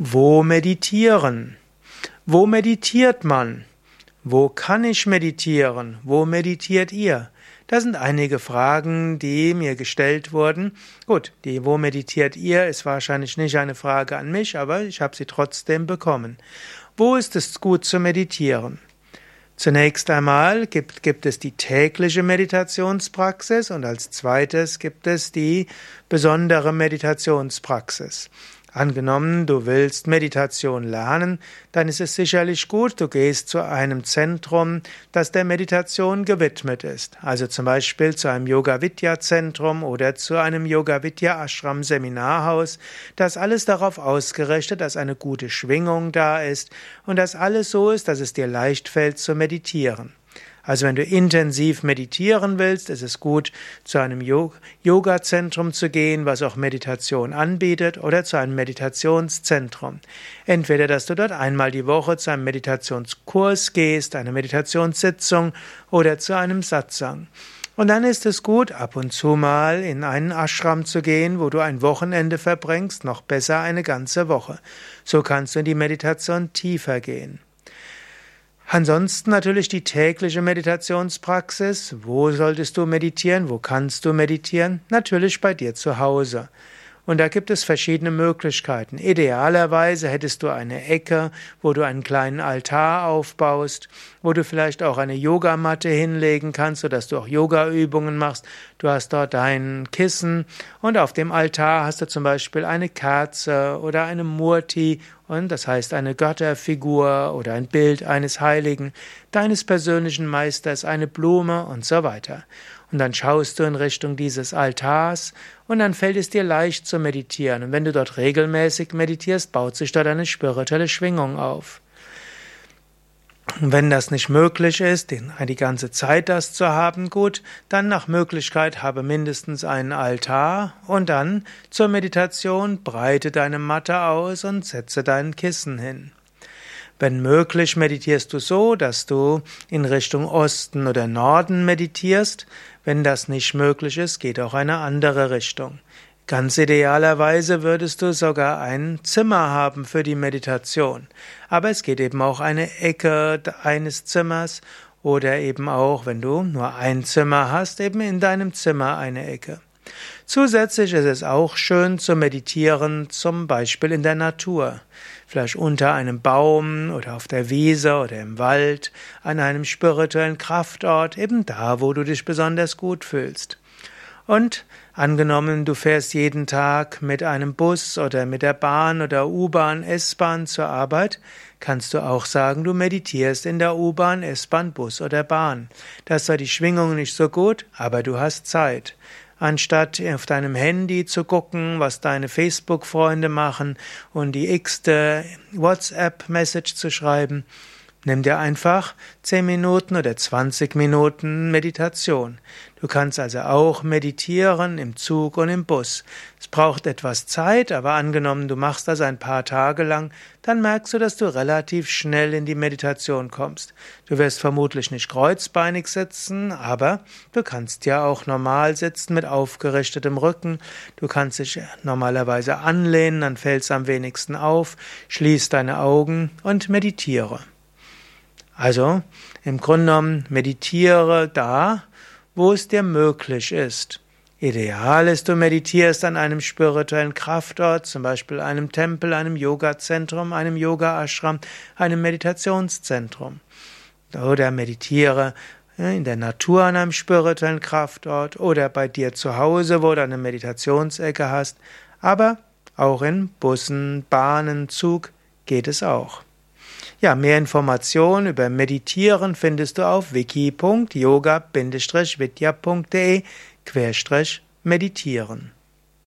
Wo meditieren? Wo meditiert man? Wo kann ich meditieren? Wo meditiert ihr? Das sind einige Fragen, die mir gestellt wurden. Gut, die Wo meditiert ihr ist wahrscheinlich nicht eine Frage an mich, aber ich habe sie trotzdem bekommen. Wo ist es gut zu meditieren? Zunächst einmal gibt, gibt es die tägliche Meditationspraxis und als zweites gibt es die besondere Meditationspraxis. Angenommen, du willst Meditation lernen, dann ist es sicherlich gut, du gehst zu einem Zentrum, das der Meditation gewidmet ist. Also zum Beispiel zu einem Yoga Vidya Zentrum oder zu einem Yoga Vidya Ashram Seminarhaus. Das alles darauf ausgerichtet, dass eine gute Schwingung da ist und dass alles so ist, dass es dir leicht fällt zu meditieren. Also wenn du intensiv meditieren willst, ist es gut, zu einem Yoga-Zentrum zu gehen, was auch Meditation anbietet, oder zu einem Meditationszentrum. Entweder, dass du dort einmal die Woche zu einem Meditationskurs gehst, eine Meditationssitzung oder zu einem Satsang. Und dann ist es gut, ab und zu mal in einen Ashram zu gehen, wo du ein Wochenende verbringst, noch besser eine ganze Woche. So kannst du in die Meditation tiefer gehen. Ansonsten natürlich die tägliche Meditationspraxis. Wo solltest du meditieren? Wo kannst du meditieren? Natürlich bei dir zu Hause. Und da gibt es verschiedene Möglichkeiten. Idealerweise hättest du eine Ecke, wo du einen kleinen Altar aufbaust, wo du vielleicht auch eine Yogamatte hinlegen kannst, sodass du auch Yogaübungen machst. Du hast dort dein Kissen und auf dem Altar hast du zum Beispiel eine Kerze oder eine Murti und das heißt eine Götterfigur oder ein Bild eines Heiligen, deines persönlichen Meisters, eine Blume und so weiter. Und dann schaust du in Richtung dieses Altars und dann fällt es dir leicht zu meditieren. Und wenn du dort regelmäßig meditierst, baut sich dort eine spirituelle Schwingung auf. Wenn das nicht möglich ist, die ganze Zeit das zu haben, gut, dann nach Möglichkeit habe mindestens einen Altar und dann zur Meditation breite deine Matte aus und setze dein Kissen hin. Wenn möglich, meditierst du so, dass du in Richtung Osten oder Norden meditierst. Wenn das nicht möglich ist, geht auch eine andere Richtung. Ganz idealerweise würdest du sogar ein Zimmer haben für die Meditation. Aber es geht eben auch eine Ecke eines Zimmers oder eben auch, wenn du nur ein Zimmer hast, eben in deinem Zimmer eine Ecke. Zusätzlich ist es auch schön zu meditieren, zum Beispiel in der Natur. Vielleicht unter einem Baum oder auf der Wiese oder im Wald, an einem spirituellen Kraftort, eben da, wo du dich besonders gut fühlst. Und angenommen, du fährst jeden Tag mit einem Bus oder mit der Bahn oder U-Bahn, S-Bahn zur Arbeit, kannst du auch sagen, du meditierst in der U-Bahn, S-Bahn, Bus oder Bahn. Da ist zwar die Schwingung nicht so gut, aber du hast Zeit. Anstatt auf deinem Handy zu gucken, was deine Facebook-Freunde machen und die x-te WhatsApp-Message zu schreiben, Nimm dir einfach 10 Minuten oder 20 Minuten Meditation. Du kannst also auch meditieren im Zug und im Bus. Es braucht etwas Zeit, aber angenommen, du machst das ein paar Tage lang, dann merkst du, dass du relativ schnell in die Meditation kommst. Du wirst vermutlich nicht kreuzbeinig sitzen, aber du kannst ja auch normal sitzen mit aufgerichtetem Rücken. Du kannst dich normalerweise anlehnen, dann fällt es am wenigsten auf. Schließ deine Augen und meditiere. Also im Grunde genommen meditiere da, wo es dir möglich ist. Ideal ist, du meditierst an einem spirituellen Kraftort, zum Beispiel einem Tempel, einem Yoga-Zentrum, einem Yoga-Ashram, einem Meditationszentrum. Oder meditiere in der Natur an einem spirituellen Kraftort oder bei dir zu Hause, wo du eine Meditationsecke hast. Aber auch in Bussen, Bahnen, Zug geht es auch. Ja, mehr Informationen über Meditieren findest du auf wiki.yoga-vidya.de-meditieren.